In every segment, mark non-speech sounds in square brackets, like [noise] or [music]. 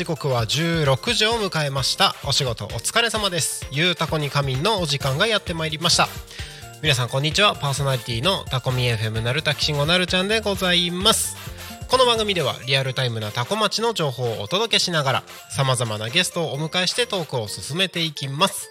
時刻は16時を迎えました。お仕事お疲れ様です。ゆうたこに仮眠のお時間がやってまいりました。皆さんこんにちは。パーソナリティのタコミ FM なるたきしんごなるちゃんでございます。この番組ではリアルタイムなタコ町の情報をお届けしながらさまざまなゲストをお迎えしてトークを進めていきます。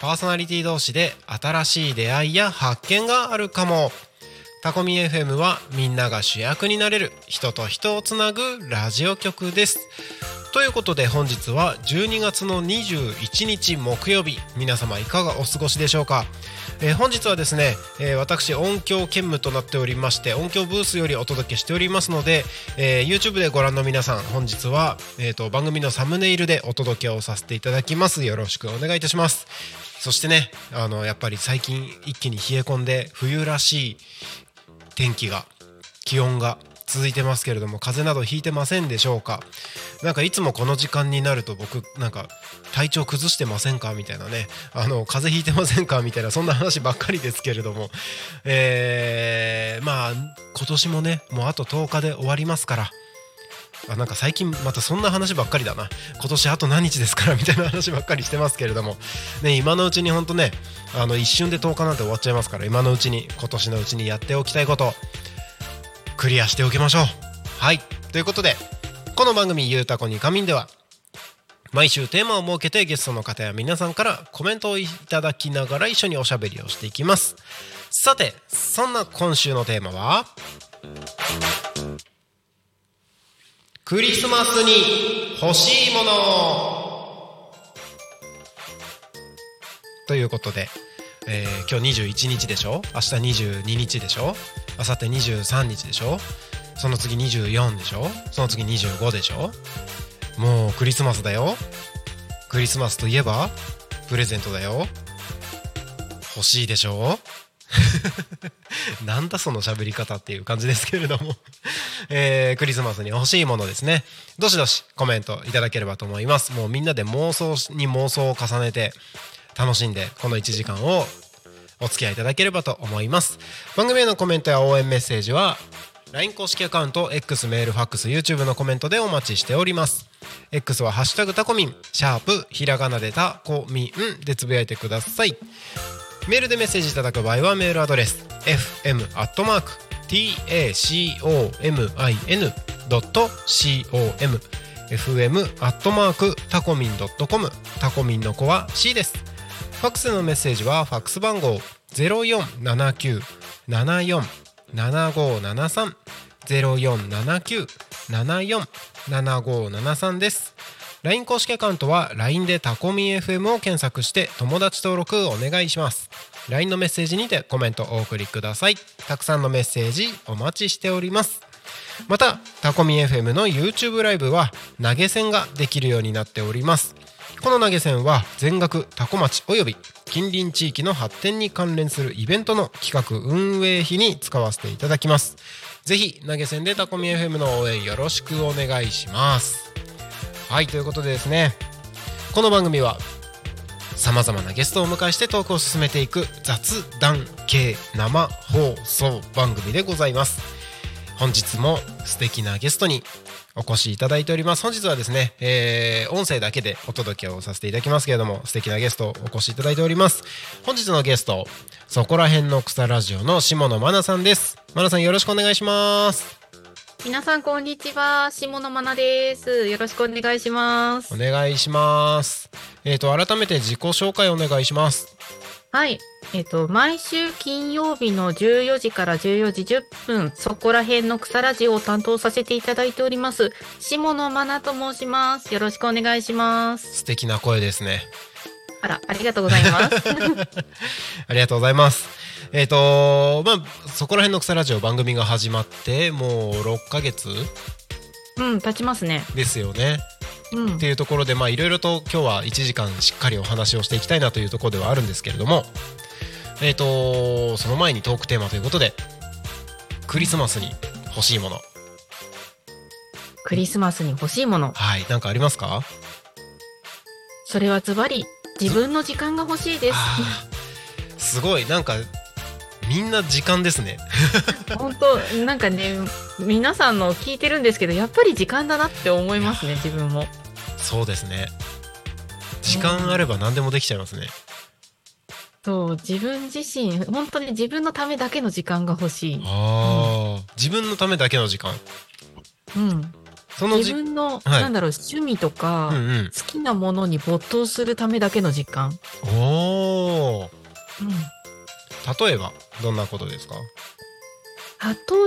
パーソナリティ同士で新しい出会いや発見があるかも。タコミ FM はみんなが主役になれる人と人をつなぐラジオ局です。ということで本日は12月の21日木曜日皆様いかがお過ごしでしょうか、えー本日はですね、えー私音響兼務となっておりまして音響ブースよりお届けしておりますので、えー YouTube でご覧の皆さん本日は、えーと番組のサムネイルでお届けをさせていただきます。よろしくお願いいたします。そしてねあのやっぱり最近一気に冷え込んで冬らしい天気が気温が続いてますけれども風邪などひいてませんでしょうか？なんかいつもこの時間になると僕なんか体調崩してませんか？みたいなね。あの風邪ひいてませんか？みたいなそんな話ばっかりですけれども。えー、まあ今年もねもうあと10日で終わりますから。あなんか最近またそんな話ばっかりだな。今年あと何日ですから？みたいな話ばっかりしてますけれども。ね今のうちに本当ねあの一瞬で10日なんて終わっちゃいますから今のうちに今年のうちにやっておきたいこと。クリアしておきましょう。はい。ということでこの番組「ゆうたこに仮眠」では毎週テーマを設けてゲストの方や皆さんからコメントをいただきながら一緒におしゃべりをしていきます。さてそんな今週のテーマはクリスマスに欲しいもの。ということで、えー今日21日でしょ？明日22日でしょ？明後日23日でしょ？その次24でしょ？その次25でしょ？もうクリスマスだよ。クリスマスといえばプレゼントだよ。欲しいでしょ？[laughs] なんだその喋り方っていう感じですけれども、えークリスマスに欲しいものですね。どしどしコメントいただければと思います。もうみんなで妄想に妄想を重ねて楽しんでこの1時間をお付き合いいただければと思います。番組へのコメントや応援メッセージは LINE 公式アカウント X メールファックス YouTube のコメントでお待ちしております。X は「ハッシュタグタコミン」シャープひらがなでタコミンでつぶやいてください。メールでメッセージいただく場合はメールアドレス fm アットマーク tacomin.com fm アットマークタコミン .com タコミンの子は C です。ファックスのメッセージはファックス番号0479747573 0479747573です。LINE 公式アカウントは LINE でタコミ FM を検索して友達登録お願いします。LINE のメッセージにてコメントお送りください。たくさんのメッセージお待ちしております。またタコミ FM の YouTube ライブは投げ銭ができるようになっておりますこの投げ銭は全額タコ町および近隣地域の発展に関連するイベントの企画運営費に使わせていただきます。ぜひ投げ銭でタコミ FM の応援よろしくお願いします。はいということでですねこの番組はさまざまなゲストをお迎えしてトークを進めていく雑談系生放送番組でございます。本日も素敵なゲストにお越しいただいております。本日はですね、えー音声だけでお届けをさせていただきますけれども素敵なゲストをお越しいただいております。本日のゲストそこら辺の草ラジオの下野真奈さんです。真奈さんよろしくお願いします。皆さんこんにちは下野真奈です。よろしくお願いします。お願いします。えーと改めて自己紹介お願いしますはい。えっ、と毎週金曜日の14時から14時10分そこら辺の草ラジオを担当させていただいております下野真奈と申します。よろしくお願いします。素敵な声ですね。あらありがとうございます。[laughs] ありがとうございます。えっ、とまあそこら辺の草ラジオ番組が始まってもう6ヶ月？うん立ちますね。ですよね。うん。っていうところでまあいろいろと今日は1時間しっかりお話をしていきたいなというところではあるんですけれども、えっ、とその前にトークテーマということでクリスマスに欲しいもの。クリスマスに欲しいもの。はい。なんかありますか？それはズバリ自分の時間が欲しいです。すごい。なんかみんな時間ですね。[laughs] 本当なんかね皆さんの聞いてるんですけどやっぱり時間だなって思いますね自分もそうですね。時間あれば何でもできちゃいますね。そう自分自身本当に自分のためだけの時間が欲しい、ああ、自分のためだけの時間。うん、そのじ自分の、はいなんだろう趣味とか、うんうん。好きなものに没頭するためだけの時間、おお。うん、例えばどんなことですか？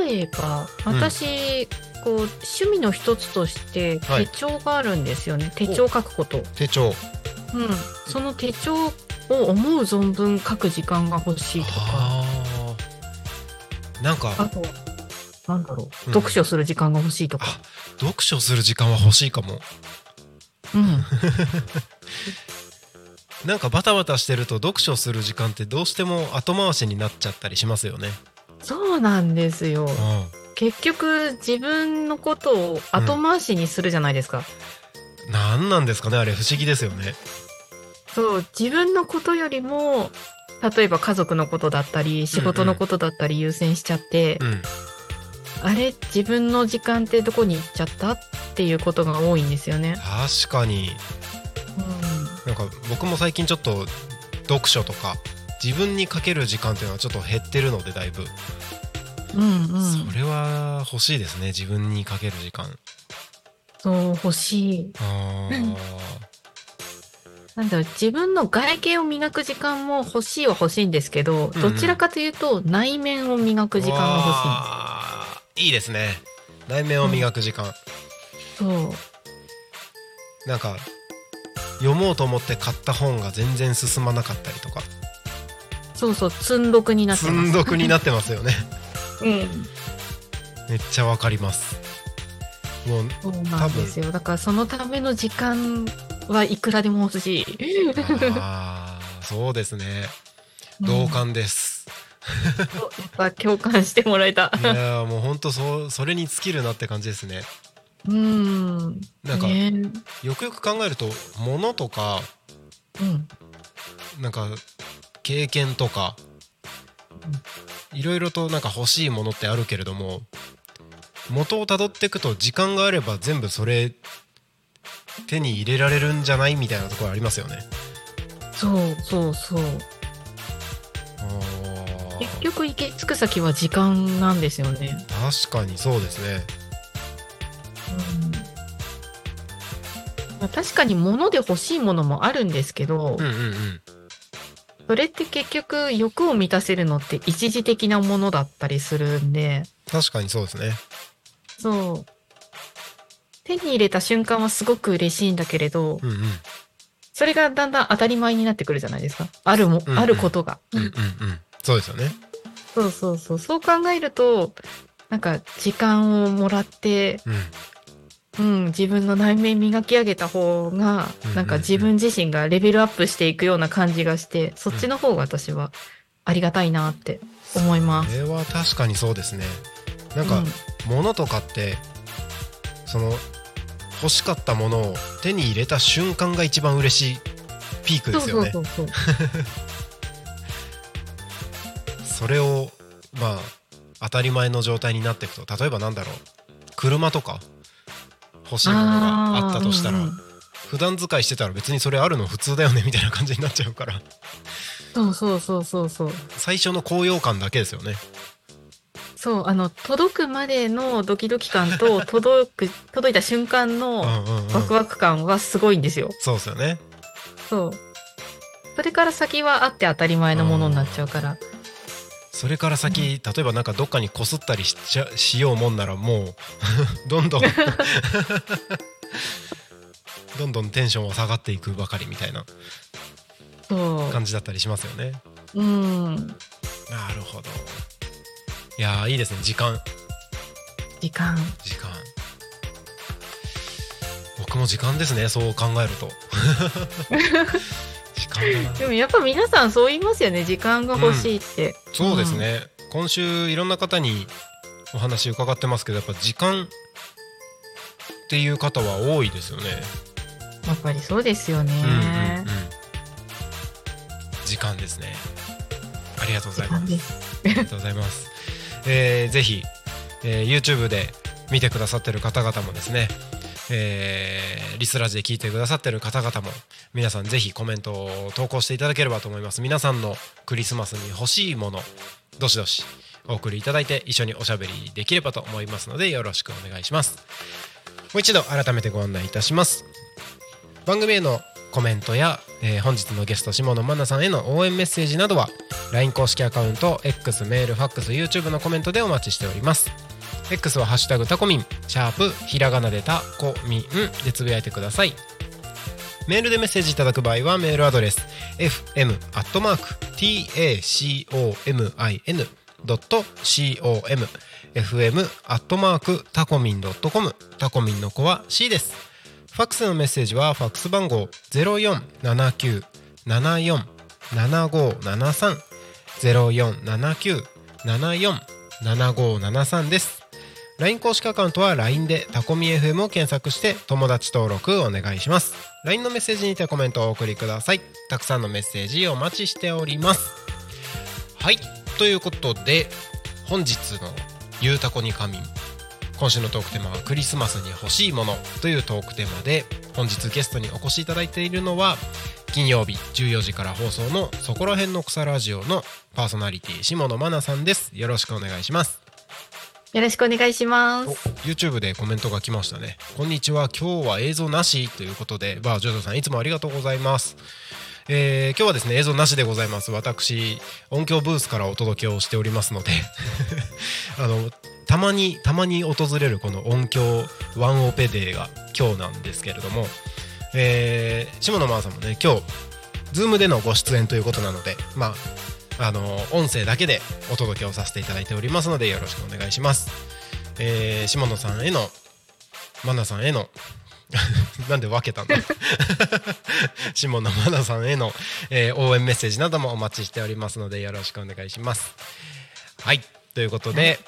例えばうん私、こう趣味の一つとしてはい。手帳があるんですよね、手帳書くこと、手帳。うん、その手帳を思う存分書く時間が欲しいとか。なんかあとなんだろう、うん。読書する時間が欲しいとか、読書する時間は欲しいかも。うん、[laughs] なんかバタバタしてると読書する時間ってどうしても後回しになっちゃったりしますよね。そうなんですよ。う結局自分のことを後回しにするじゃないですか、ん。なんなんですかねあれ不思議ですよね。そう自分のことよりも例えば家族のことだったり仕事のことだったり優先しちゃって、うん。あれ自分の時間ってどこに行っちゃったっていうことが多いんですよね。確かに。うなんか僕も最近ちょっと読書とか自分にかける時間っていうのはちょっと減ってるのでだいぶ。ん、うん、うん。それは欲しいですね自分にかける時間。そう欲しい。あー。[laughs] なんだろう自分の外見を磨く時間も欲しいは欲しいんですけど、うんどちらかというと内面を磨く時間が欲しいんです。いいですね。内面を磨く時間、そう。なんか読もうと思って買った本が全然進まなかったりとか。そうそう積んどくになって積ます。んどくになってますよねうん、めっちゃわかりますもうそうなんですよ。だからそのための時間はいくらでも欲しい。あーそうですね同感です、やっぱ共感してもらえた。いやーもうほんとそそれに尽きるなって感じですねうん。なんかね、よくよく考えると物とかうん。なんか経験とかいろいろとなんか欲しいものってあるけれども元をたどっていくと時間があれば全部それ手に入れられるんじゃないみたいなところありますよね。そうそうそう。結局行き着く先は時間なんですよね。確かにそうですね。うんまあ確かに物で欲しいものもあるんですけど、うんうんうん。それって結局欲を満たせるのって一時的なものだったりするんで、確かにそうですね。そう。手に入れた瞬間はすごく嬉しいんだけれど、うんうんそれがだんだん当たり前になってくるじゃないですか。あるも、うんうんあることが。うんうんうん。そうですよね。そうそうそう。そう考えると、なんか時間をもらって、うんうん、自分の内面磨き上げた方がなんか自分自身がレベルアップしていくような感じがして、そっちの方が私はありがたいなって思います。これは確かにそうですね。なんか、物とかってその欲しかったものを手に入れた瞬間が一番嬉しいピークですよね。そうそうそう。[laughs] それをまあ当たり前の状態になっていくと例えばなんだろう。車とか欲しいものがあったとしたら、うんうん。普段使いしてたら別にそれあるの普通だよねみたいな感じになっちゃうから。そうそうそうそうそう。最初の高揚感だけですよね。そうあの届くまでのドキドキ感と [laughs] 届く届いた瞬間うんのうんうん。ワクワク感はすごいんですよ。そうですよね。そう。それから先はあって当たり前のものになっちゃうから。それから先、例えばなんかどっかにこすったりしちゃしようもんならもう [laughs] どんどん [laughs] どんどんテンションは下がっていくばかりみたいなそ感じだったりしますよね。う。うん。なるほど。いやーいいですね。時間。時間。時間。僕も時間ですねそう考えると [laughs] でもやっぱ皆さんそう言いますよね。時間が欲しいって。そうですね、今週いろんな方にお話伺ってますけどやっぱ時間っていう方は多いですよねやっぱりそうですよね。うんうんうん時間ですねありがとうございます。ありがとうございます、[laughs] えーぜひ、えー YouTube で見てくださってる方々もですねえーリスラジで聞いてくださってる方々も皆さんぜひコメントを投稿していただければと思います。皆さんのクリスマスに欲しいものどしどしお送りいただいて一緒におしゃべりできればと思いますのでよろしくお願いします。もう一度改めてご案内いたします。番組へのコメントや、えー本日のゲスト下野真奈さんへの応援メッセージなどは LINE 公式アカウント X メールファックス YouTube のコメントでお待ちしております。X は「ハッシュタグタコミン」シャープひらがなでタコミンでつぶやいてください。メールでメッセージいただく場合はメールアドレス fm tacomin.com fm タコミン .com タコミンの子は C です。ファックスのメッセージはファックス番号0479747573 0479747573です。LINE 公式アカウントは LINE でタコミ FM を検索して友達登録お願いします。LINE のメッセージにてコメントをお送りください。たくさんのメッセージお待ちしております。はい。ということで本日の「ゆうたこに仮眠」今週のトークテーマは「クリスマスに欲しいもの」というトークテーマで本日ゲストにお越しいただいているのは金曜日14時から放送の「そこら辺の草ラジオ」のパーソナリティ下野真奈さんです。よろしくお願いします。よろしくお願いします。YouTube でコメントが来ましたね。こんにちは。今日は映像なしということでバージョジョさんいつもありがとうございます。えー今日はですね映像なしでございます。私音響ブースからお届けをしておりますので [laughs] あのたまにたまに訪れるこの音響ワンオペデーが今日なんですけれども、えー、下野真央さんもね今日 Zoom でのご出演ということなのでまああの音声だけでお届けをさせていただいておりますのでよろしくお願いします。えー下野さんへのマナさんへの [laughs] なんで分けたんだ [laughs] 下野マナさんへの、えー応援メッセージなどもお待ちしておりますのでよろしくお願いします。はい。ということで、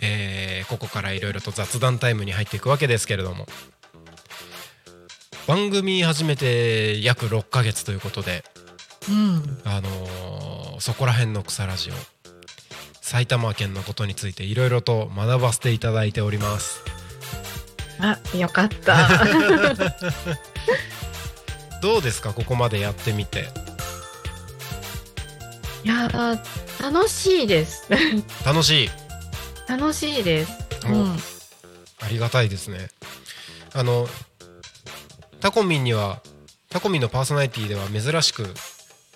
えーここからいろいろと雑談タイムに入っていくわけですけれども。番組始めて約6ヶ月ということでうん。あのーそこら辺の草ラジオ埼玉県のことについていろいろと学ばせていただいておりますあ、よかった。[laughs] どうですか？ここまでやってみていやー、楽しいです。楽しい？楽しいです。うおん。ありがたいですねあのタコミンにはタコミンのパーソナリティでは珍しく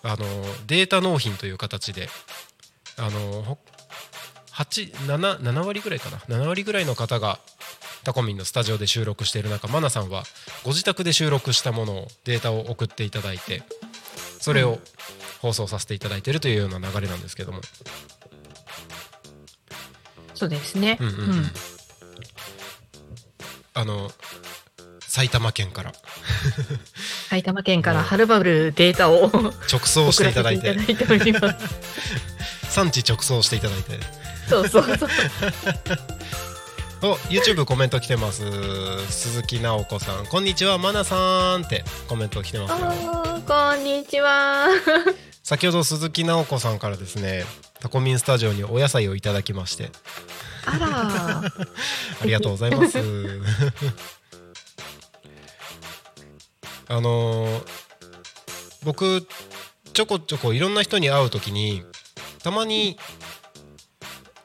あのデータ納品という形であのほ8 7, 7割ぐらいかな。7割ぐらいの方がタコミンのスタジオで収録している中マナさんはご自宅で収録したものをデータを送っていただいてそれを放送させていただいているというような流れなんですけども。そうですね。うんうん。うん。あの埼玉県から。埼玉県からはるばるデータを直送していただいて。産地直送していただいて。そうそうそう。[laughs] お YouTube コメント来てます。鈴木直子さん。こんにちはマナさんってコメント来てますこんにちは。[laughs] 先ほど鈴木直子さんからですねタコミンスタジオにお野菜をいただきまして。あら。[laughs] ありがとうございますあのー僕ちょこちょこいろんな人に会う時にたまに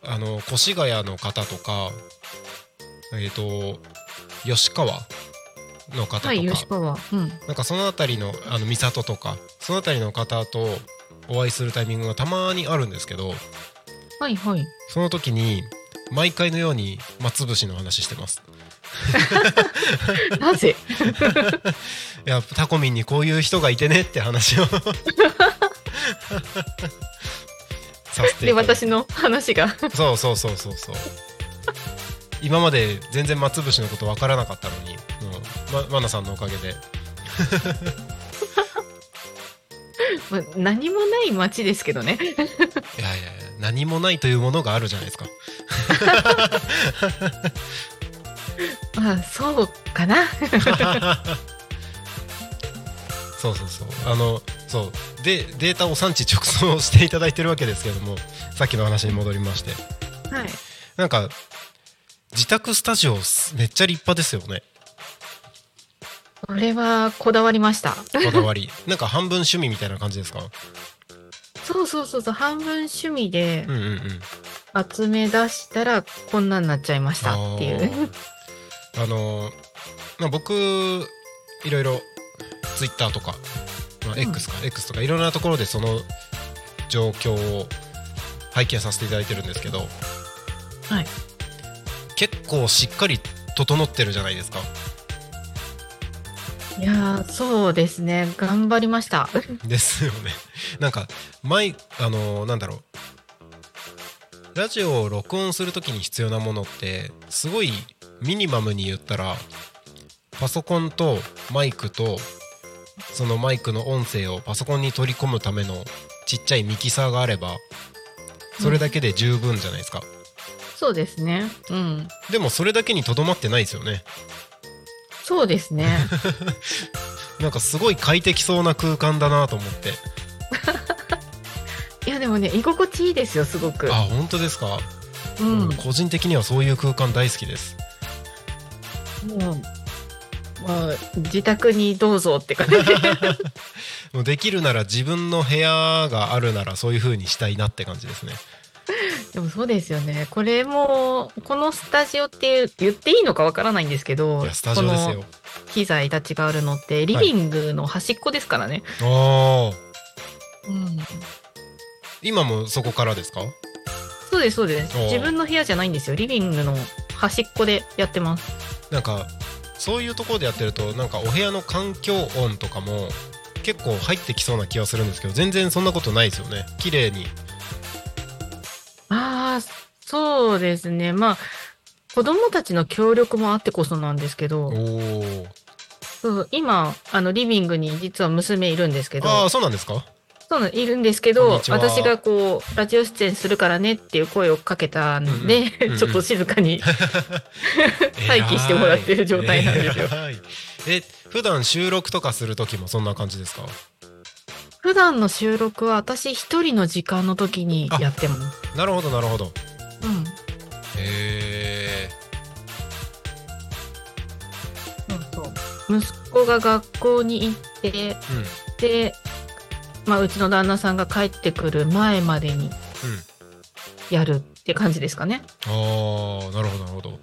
あの越谷の方とかえっ、と吉川の方とか、はい、吉川。うん。なんかその辺りのあの三郷とかその辺りの方とお会いするタイミングがたまにあるんですけどはいはい。その時に毎回のように松節の話してます [laughs] なぜ？い [laughs] やタコミンにこういう人がいてねって話を。[laughs] させてで、私の話が。そうそうそうそうそう。今まで全然松節のこと分からなかったのに、うん、まマナさんのおかげで。まあ何もない街ですけどね。いやいやいや何もないというものがあるじゃないですかまあ、そうかな。そうそうそう。あのそうでデータを産地直送していただいてるわけですけどもさっきの話に戻りまして。はい。なんか自宅スタジオめっちゃ立派ですよね。これはこだわりました。こだわり。なんか半分趣味みたいな感じですか？そうそうそうそう、半分趣味でうんうんうん。集め出したらこんなになっちゃいましたっていう。あのまあ僕いろいろツイッターとか、まあ、X か、X とかいろんなところでその状況を拝見させていただいてるんですけどはい。結構しっかり整ってるじゃないですかいやー、そうですね。頑張りました。[laughs] ですよね [laughs] なんか前あのなんだろうラジオを録音するときに必要なものってすごいミニマムに言ったらパソコンとマイクとそのマイクの音声をパソコンに取り込むためのちっちゃいミキサーがあればそれだけで十分じゃないですか、そうですね。うん。でもそれだけにとどまってないですよねそうですね。[laughs] なんかすごい快適そうな空間だなと思って [laughs] いや、でもね、居心地いいですよ、すごくあ。本当ですか、うん。個人的にはそういう空間大好きですもう、まあ、自宅にどうぞって感じ。[laughs] もうできるなら自分の部屋があるならそういう風にしたいなって感じですねでもそうですよね。これも、このスタジオって言っていいのかわからないんですけど、スタジオですこよの機材たちがあるのって、リビングの端っこですからね。ああうん。今もそこからですか？そうです、そうです。自分の部屋じゃないんですよ。リビングの端っこでやってます。なんかそういうところでやってるとなんかお部屋の環境音とかも結構入ってきそうな気がするんですけど全然そんなことないですよね。綺麗に。ああ、そうですね。まあ、子供たちの協力もあってこそなんですけおど、おそう今、あの、リビングに実は娘いるんですけど、ああそうなんですか？そうなんいるんですけど私がこうラジオ出演するからねっていう声をかけたんで、うんうん [laughs] ちょっと静かに [laughs] 待機してもらってる状態なんですよ。え普段収録とかする時もそんな感じですか？普段の収録は私一人の時間の時にやってます。なるほどなるほど。うん。へえそうそう。息子が学校に行ってうん。で、まあ、うちの旦那さんが帰ってくる前までにうん。やるって感じですかね。ああなるほどなるほど。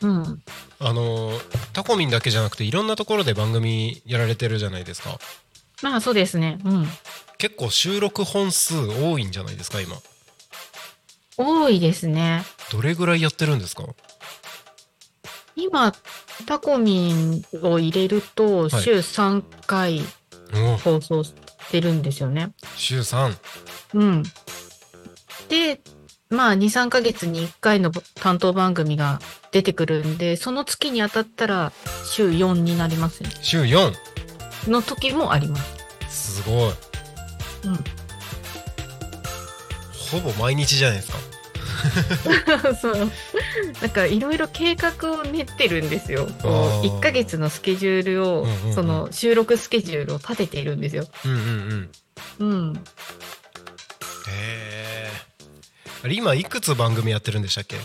うん、あのータコミンだけじゃなくていろんなところで番組やられてるじゃないですか。まあそうですね。うん、結構収録本数多いんじゃないですか今。多いですね。どれぐらいやってるんですか？今タコミンを入れるとはい。週3回お放送してるんですよね。週3うん。で、まあ、2、3ヶ月に1回の担当番組が出てくるんで、その月に当たったら週4になりますね。週4の時もあります。すごいうん。ほぼ毎日じゃないですか [laughs] そう。なんかいろいろ計画を練ってるんですよ。こう1ヶ月のスケジュールを、うんうんうん。その収録スケジュールを立てているんですよ。うんうんうん。うん。へえ今いくつ番組やってるんでしたっけ？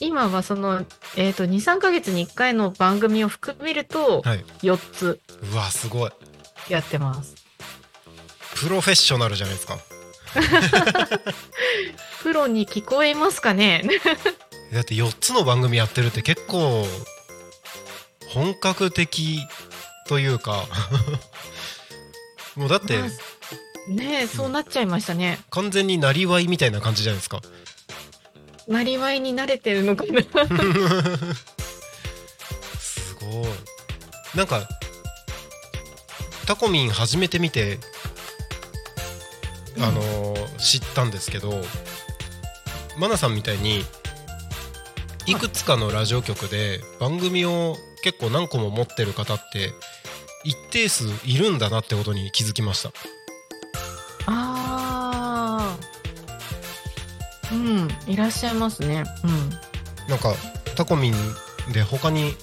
今はその、えー、と23ヶ月に1回の番組を含めるとはい。4つうわすごい。やってます。プロフェッショナルじゃないですか [laughs] プロに聞こえますかね？だって4つの番組やってるって結構本格的というか。[laughs] もうだってまあねえそうなっちゃいましたね。完全になりわいみたいな感じじゃないですか。なりわいに慣れてるのかな？[laughs] すごい。なんかタコミン初めて見てあのー知ったんですけどマナさんみたいにいくつかのラジオ局で番組を結構何個も持ってる方って一定数いるんだなってことに気づきました。あー。うん。いらっしゃいますね。うん。なんかタコミンで他に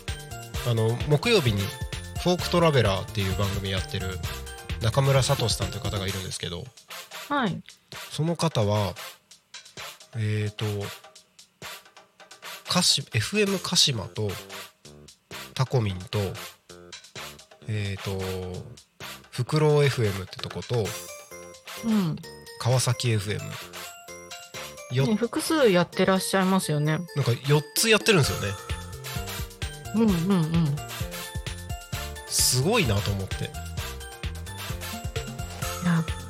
あの木曜日に「フォークトラベラー」っていう番組やってる中村聡さんという方がいるんですけどはいその方はえっ、と鹿島 FM 鹿島とタコミンとえっ、とフクロウ FM ってとことうん、川崎 FM よね、複数やってらっしゃいますよね。なんか4つやってるんですよね。うんうんうん。すごいなと思って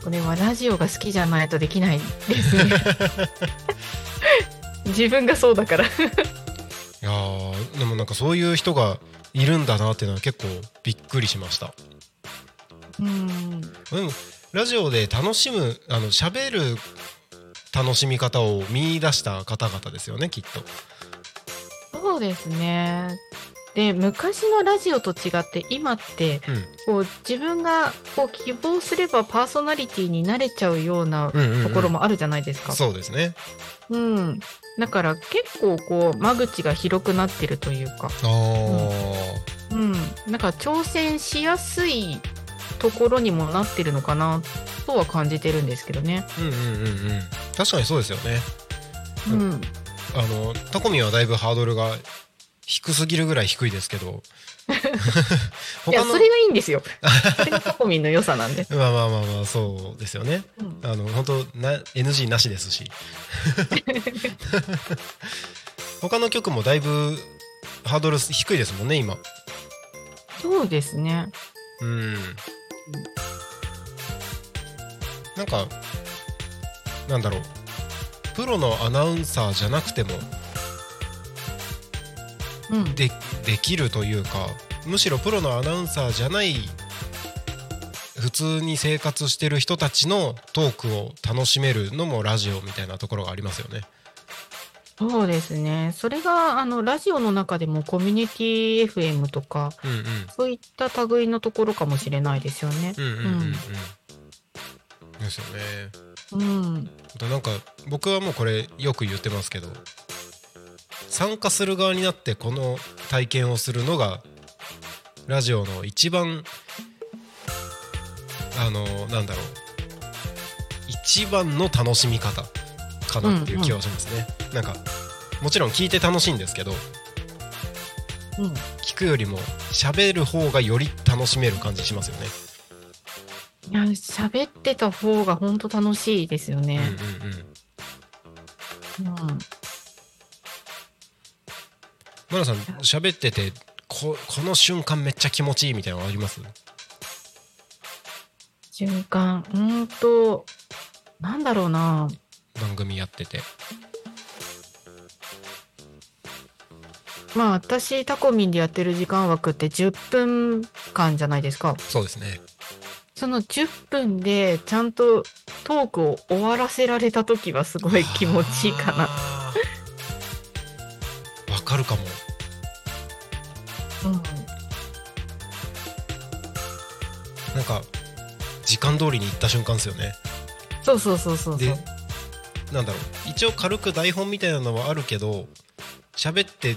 これはラジオが好きじゃないとできない。ですね自分がそうだから。いやーでもなんかそういう人がいるんだなっていうのは結構びっくりしました。うん。でもラジオで楽しむあの喋る楽しみ方を見出した方々ですよねきっと。そうですねで昔のラジオと違って今ってこう自分がこう希望すればパーソナリティになれちゃうようなうんうんうん。うんところもあるじゃないですか。そうですね。うん、だから結構こう間口が広くなってるというか、あー。うん、なんか挑戦しやすいところにもなってるのかなとは感じてるんですけどね。うんうんうんうん。確かにそうですよね。ううんん、あのタコミンはだいぶハードルが低すぎるぐらい低いですけど。[laughs] いやそれがいいんですよ。[laughs] それがタコミンの良さなんで。まあまあまあまあそうですよね。うん。あの本当な NG なしですし。[laughs] 他の曲もだいぶハードル低いですもんね今。そうですね。うん。なんかなんだろう。プロのアナウンサーじゃなくてもうん、でできるというかむしろプロのアナウンサーじゃない普通に生活してる人たちのトークを楽しめるのもラジオみたいなところがありますよね。そうですね。それがあのラジオの中でもコミュニティ FM とかうんうんそういった類のところかもしれないですよね。うんうんうんうんですよね。うん、なんか僕はもうこれよく言ってますけど参加する側になってこの体験をするのがラジオの一番あのなんだろう。一番の楽しみ方かなっていう気はしますね、なんかもちろん聞いて楽しいんですけどうん、聞くよりも喋る方がより楽しめる感じしますよね。いや喋ってた方が本当楽しいですよね。うんうんうん。うんマナさん喋っててここの瞬間めっちゃ気持ちいいみたいなのあります？瞬間。うーんとなんだろうな。番組やってて。まあ私タコミンでやってる時間枠って10分間じゃないですか。そうですね。その10分でちゃんとトークを終わらせられた時はすごい気持ちいいかな。わかるかも通りに行った瞬間ですよねそうそうそうそうそうでなんだろう一応軽く台本みたいなのはあるけど喋って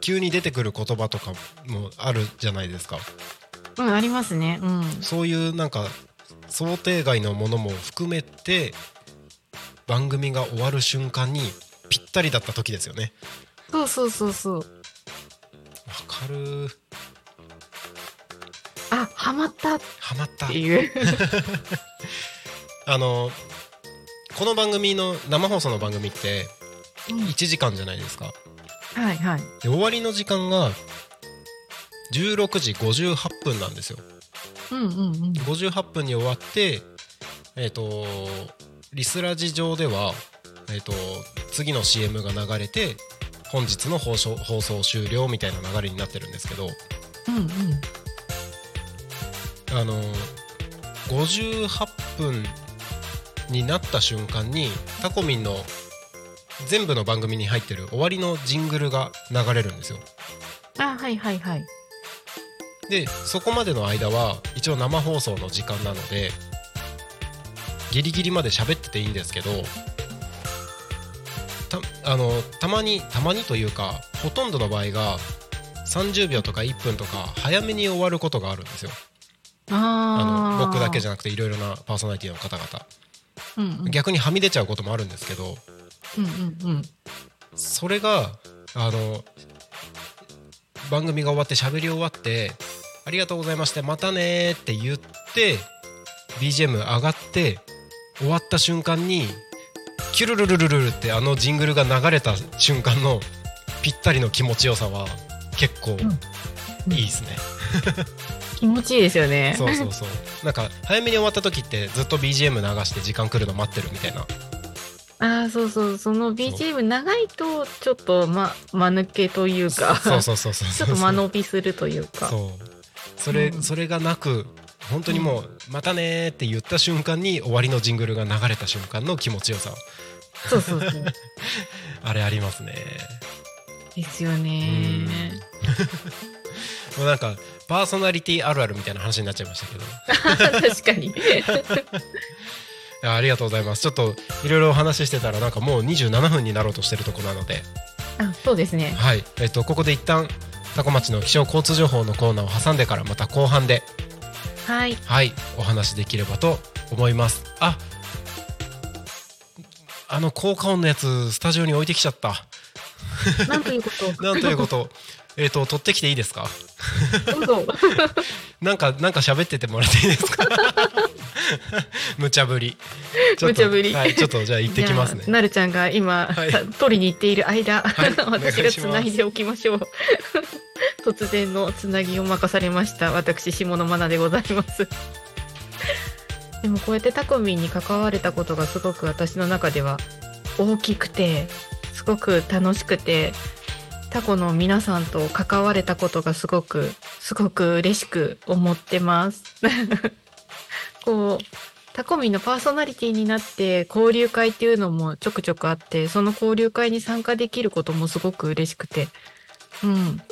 急に出てくる言葉とかもあるじゃないですかうん、ありますね。うん。そういうなんか想定外のものも含めて番組が終わる瞬間にぴったりだった時ですよねそうそうそうそう。わかるあ、ハマったっハマったていう。[laughs] あのこの番組の生放送の番組ってうん1時間じゃないですかはいはい。で終わりの時間が16時58分なんですようんうんうん。58分に終わってえっ、とリスラジ上ではえっ、と次の CM が流れて本日の放送放送終了みたいな流れになってるんですけどうんうん。あの58分になった瞬間にタコミンの全部の番組に入ってる終わりのジングルが流れるんですよあ、はいはいはい。でそこまでの間は一応生放送の時間なのでギリギリまで喋ってていいんですけどたあのたまにたまにというかほとんどの場合が30秒とか1分とか早めに終わることがあるんですよあ。の僕だけじゃ。ゃなくていろいろなパーソナリティの方々うんうん。逆にはみ出ちゃうこともあるんですけどうんうんうん。それがあの番組が終わって喋り終わって「ありがとうございましたまたね」って言って BGM 上がって終わった瞬間にキュルルルルルルってあのジングルが流れた瞬間のぴったりの気持ちよさは結構うんいいですね、[laughs] 気持ちいいですよね。そうそうそうなんか早めに終わった時ってずっと BGM 流して時間来るの待ってるみたいなああ、そうそう。その BGM 長いと、ちょっと、ま、間抜けというか、そうそうそうそうちょっと間延びするというか。そうそれ、うんそれがなく本当にもう「またね」って言った瞬間に終わりのジングルが流れた瞬間の気持ちよさそうそうそう。[laughs] あれありますねですよね。もうなんかパーソナリティあるあるみたいな話になっちゃいましたけど。[laughs] 確かに。[laughs] ありがとうございます。ちょっといろいろお話ししてたらなんかもう27分になろうとしてるとこなので。あ、そうですね。はい。えっとここで一旦多古町の気象交通情報のコーナーを挟んでからまた後半で。はい。はい。お話できればと思います。ああの効果音のやつスタジオに置いてきちゃった。なんということ。[laughs] なんということ。えっと取ってきていいですか？どうぞ。[laughs] なんかなんか喋っててもらっていいですか？[laughs] 無茶ぶり無茶ぶりはいちょっとじゃあ行ってきますねなるちゃんが今、はいた取りに行っている間、はい [laughs] 私がつないでおきましょう。突然のつなぎを任されました。私、下のマナでございます。でもこうやってタコミンに関われたことがすごく私の中では大きくて、すごく楽しくて、タコの皆さんと関われたことがすごく、すごく嬉しく思ってます。[laughs] こう、タコミンのパーソナリティになって交流会っていうのもちょくちょくあって、その交流会に参加できることもすごく嬉しくて、うん。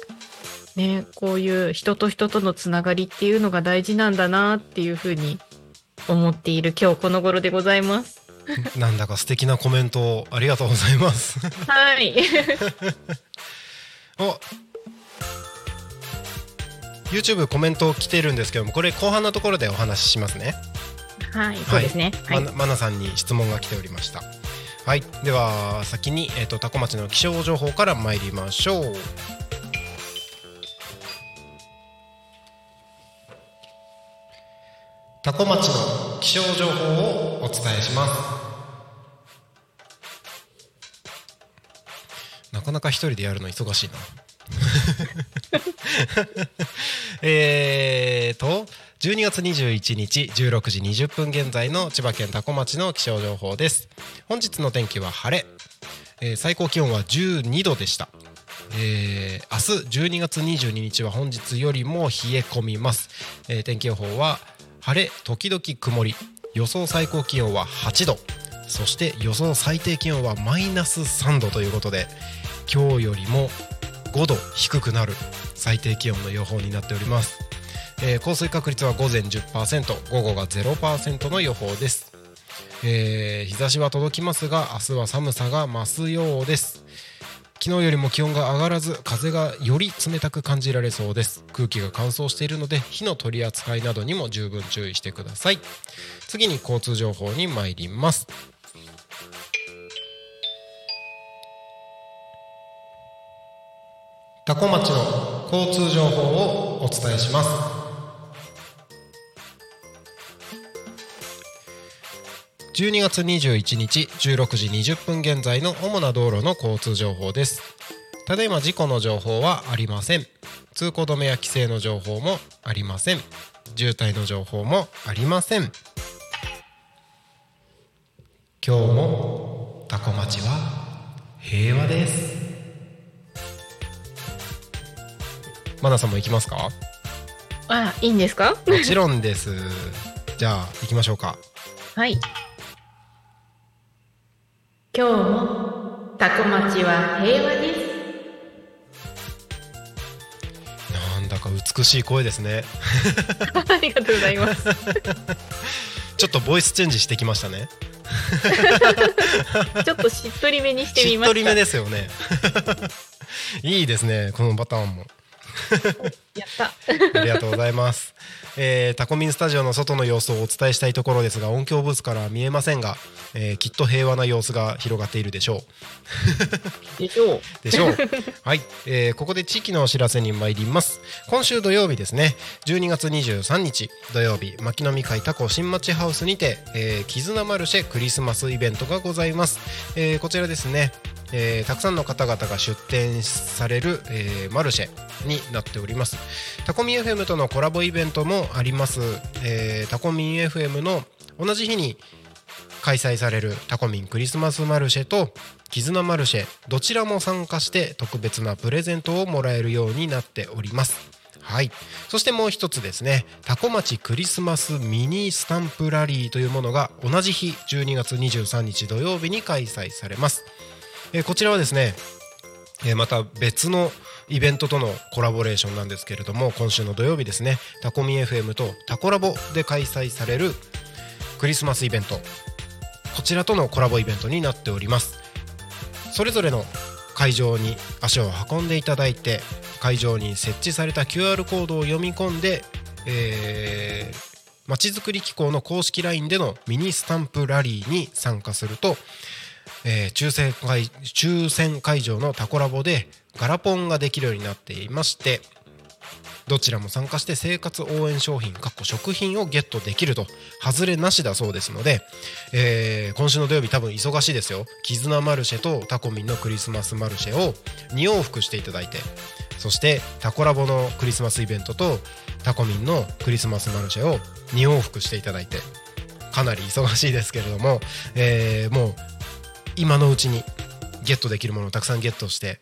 ね、こういう人と人とのつながりっていうのが大事なんだなっていうふうに思っている今日この頃でございます。[laughs] なんだか素敵なコメントをありがとうございますはい。[laughs] お。YouTube コメント来てるんですけどもこれ後半のところでお話ししますね。はい、そうですね。はい。まなまなさんに質問が来ておりました。はい。では先に、えー、と多古町の気象情報から参りましょう。多古町の気象情報をお伝えしますなかなか一人でやるの忙しいな。[laughs] えーと12月21日16時20分現在の千葉県多古町の気象情報です。本日の天気は晴れ、えー最高気温は12度でした。えー明日12月22日は本日よりも冷え込みます、えー天気予報は晴れ時々曇り。予想最高気温は8度そして予想最低気温はマイナス3度ということで今日よりも5度低くなる最低気温の予報になっております、えー降水確率は午前10%午後が0%の予報です。えー日差しは届きますが明日は寒さが増すようです。昨日よりも気温が上がらず風がより冷たく感じられそうです。空気が乾燥しているので火の取り扱いなどにも十分注意してください。次に交通情報に参ります。多古町の交通情報をお伝えします。12月21日16時20分現在の主な道路の交通情報です。ただいま事故の情報はありません。通行止めや規制の情報もありません。渋滞の情報もありません。今日もタコ町は平和です。マナさんも行きますか？あ、いいんですか？もちろんです。じゃあ行きましょうか。はい。今日もタコ町は平和です。なんだか美しい声ですね。[laughs] ありがとうございます。[laughs] ちょっとボイスチェンジしてきましたね [laughs] ちょっとしっとりめにしてみました。っとりめですよね [laughs] いいですねこのパターンも [laughs] やった。ありがとうございます、えータコミンスタジオの外の様子をお伝えしたいところですが音響ブースからは見えませんが、えーきっと平和な様子が広がっているでしょう。[laughs] でしょう。でしょう。はい、えーここで地域のお知らせに参ります。今週土曜日ですね。12月23日土曜日牧野み会タコ新町ハウスにて、えー絆マルシェクリスマスイベントがございます、えーこちらですねえーたくさんの方々が出店される、えーマルシェになっております。タコミン FM とのコラボイベントもあります、えータコミン FM の同じ日に開催されるタコミンクリスマスマルシェと絆マルシェどちらも参加して特別なプレゼントをもらえるようになっております。はい。そしてもう一つですね。タコ町クリスマスミニスタンプラリーというものが同じ日12月23日土曜日に開催されます、えこちらはですねえまた別のイベントとのコラボレーションなんですけれども今週の土曜日ですねタコミ FM とタコラボで開催されるクリスマスイベントこちらとのコラボイベントになっております。それぞれの会場に足を運んでいただいて会場に設置された QR コードを読み込んでえーまちづくり機構の公式 LINE でのミニスタンプラリーに参加すると、えー抽選会抽選会場のタコラボでガラポンができるようになっていましてどちらも参加して生活応援商品かっこ食品をゲットできると外れなしだそうですので、えー今週の土曜日多分忙しいですよ。絆マルシェとタコミンのクリスマスマルシェを2往復していただいてそしてタコラボのクリスマスイベントとタコミンのクリスマスマルシェを2往復していただいてかなり忙しいですけれども、えーもう今のうちにゲットできるものをたくさんゲットして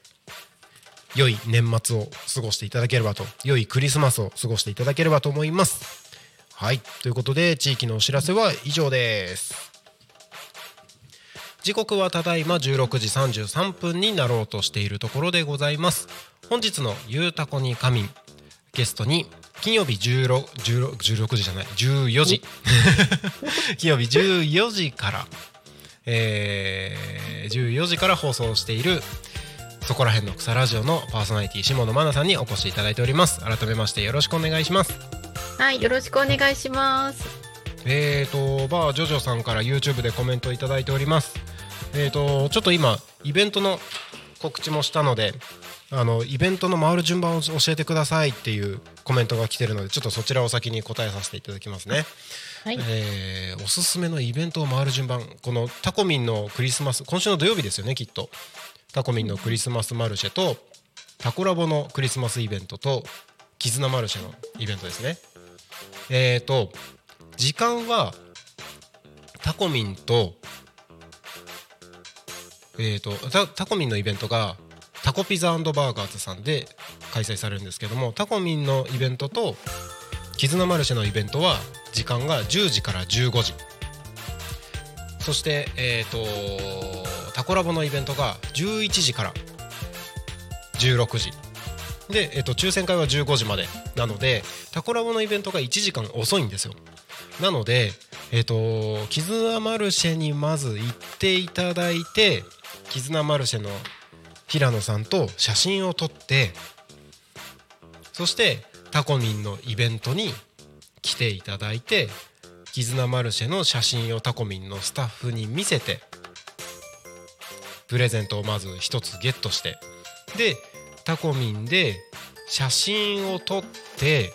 良い年末を過ごしていただければと良いクリスマスを過ごしていただければと思います。はい。ということで地域のお知らせは以上です。時刻はただいま16時33分になろうとしているところでございます。本日の「ゆうたこに仮眠」ゲストに金曜日16 16 16時じゃない14時。[laughs] 金曜日14時からえー14時から放送しているそこら辺の草ラジオのパーソナリティ下野真奈さんにお越しいただいております。改めましてよろしくお願いします。はい、よろしくお願いします。えーとバージョジョさんから YouTube でコメントいただいております。えーとちょっと今イベントの告知もしたのであのイベントの回る順番を教えてくださいっていうコメントが来てるのでちょっとそちらを先に答えさせていただきますねはい、えーおすすめのイベントを回る順番このタコミンのクリスマス今週の土曜日ですよねきっと。タコミンのクリスマスマルシェとタコラボのクリスマスイベントと絆マルシェのイベントですね。えーと時間はタコミンとえーとタタコミンのイベントがタコピザバーガーズさんで開催されるんですけどもタコミンのイベントと絆マルシェのイベントは時間が10時から15時。そしてえっ、とタコラボのイベントが11時から16時。で、えー、と抽選会は15時まで。なのでタコラボのイベントが1時間遅いんですよ。なのでえっ、と絆マルシェにまず行っていただいて絆マルシェの平野さんと写真を撮ってそしてタコミンのイベントに来ていただいて絆マルシェの写真をタコミンのスタッフに見せてプレゼントをまず一つゲットしてでタコミンで写真を撮って、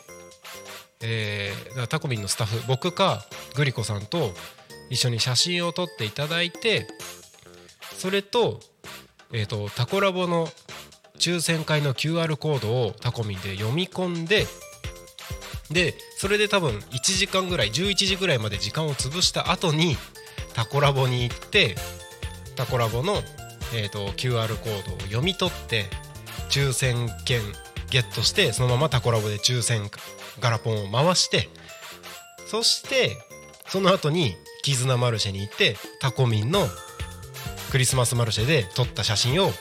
えータコミンのスタッフ僕かグリコさんと一緒に写真を撮っていただいてそれと,、えー、とタコラボの抽選会の QR コードをタコミンで読み込んででそれで多分1時間ぐらい11時ぐらいまで時間を潰した後にタコラボに行ってタコラボの、えー、と QR コードを読み取って抽選券ゲットしてそのままタコラボで抽選ガラポンを回してそしてその後に絆マルシェに行ってタコミンのクリスマスマルシェで撮った写真を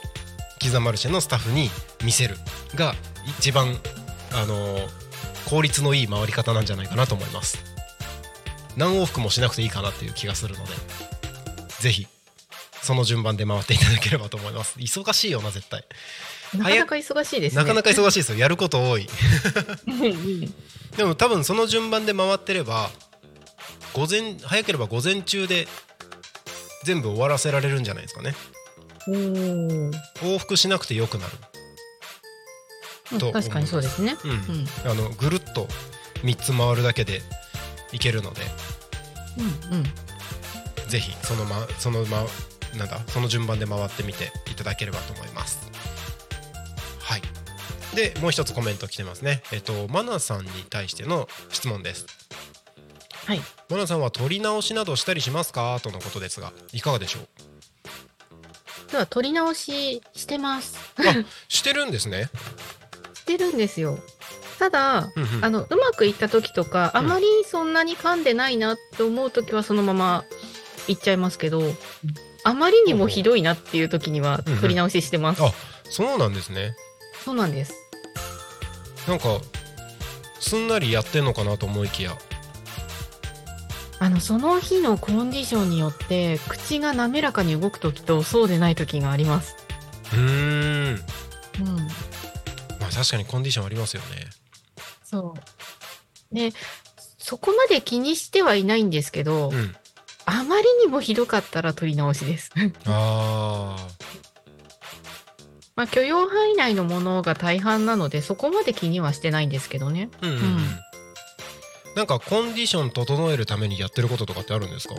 絆マルシェのスタッフに見せるが一番あのー効率のいい回り方なんじゃないかなと思います。何往復もしなくていいかなっていう気がするのでぜひその順番で回っていただければと思います。忙しいよな絶対。なかなか忙しいですね。なかなか忙しいですよ。やること多い。うんでも多分その順番で回ってれば午前早ければ午前中で全部終わらせられるんじゃないですかね。往復しなくてよくなる。うんと確かにそうですね。うん、うん。あのぐるっと3つ回るだけでいけるのでうんうん。ぜひそのまそのまなんだその順番で回ってみていただければと思います。はい。でもう一つコメント来てますね。えっとマナさんに対しての質問です。はい。マナさんは撮り直しなどしたりしますか？とのことですがいかがでしょう？では取り直ししてます。あしてるんですね。[laughs] してるんですよ。ただ、うんうんあのうまくいった時とか、うんあまりそんなに噛んでないなって思う時はそのままいっちゃいますけど、あまりにもひどいなっていう時にはうんうん取り直ししてます。あそうなんですねそうなんです。なんかすんなりやってんのかなと思いきやあのその日のコンディションによって口が滑らかに動く時とそうでない時があります。うーんうん。まあ確かにコンディションありますよねそう。で、そこまで気にしてはいないんですけど、うんあまりにもひどかったら取り直しです。あ [laughs] まあ許容範囲内のものが大半なので、そこまで気にはしてないんですけどね。ーうんうん、うんうんなんかコンディション整えるためにやってることとかってあるんですか？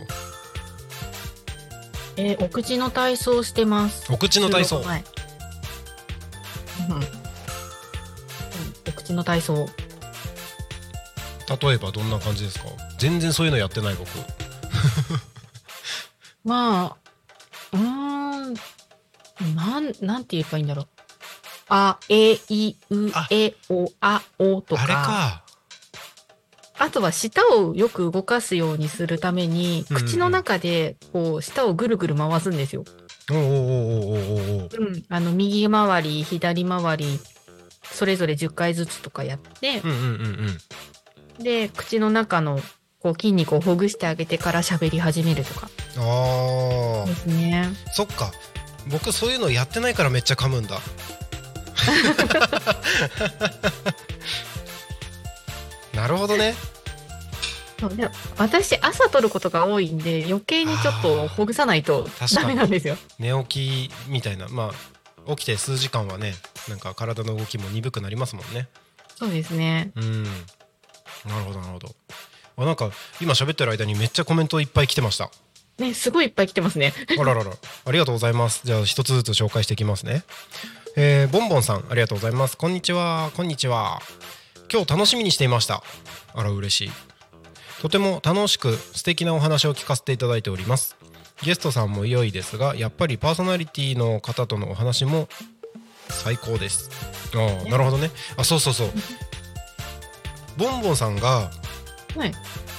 えーお口の体操してます。お口の体操収録前うんうんお口の体操。例えばどんな感じですか？全然そういうのやってない僕 [laughs] まあ、うーん、なん、なんて言えばいいんだろう。あ、え、い、うあ、え、お、あ、おとか。あれかあとは舌をよく動かすようにするために、うんうん口の中でこう舌をぐるぐる回すんですよ。おおおおおおおうん。あの右回り、左回り、それぞれ10回ずつとかやって、うんうんうんうんで、口の中のこう筋肉をほぐしてあげてから喋り始めるとか。あですね。ーそっか。僕そういうのやってないからめっちゃ噛むんだ。[laughs] なるほどね。そうで私朝取ることが多いんで余計にちょっとほぐさないと確かに。ダメなんですよ。寝起きみたいな。まあ起きて数時間はねなんか体の動きも鈍くなりますもんね。そうですね。うんなるほどなるほど。あなんか今喋ってる間にめっちゃコメントいっぱい来てました。ね、すごいいっぱい来てますね。あららら。ありがとうございます。じゃあ一つずつ紹介していきますね。えー、ボンボンさんありがとうございます。こんにちは。こんにちは。今日楽しみにしていました。あら嬉しい。とても楽しく素敵なお話を聞かせていただいております。ゲストさんも良いですがやっぱりパーソナリティの方とのお話も最高です。ああなるほどね。あそうそうそうボンボンさんがはい。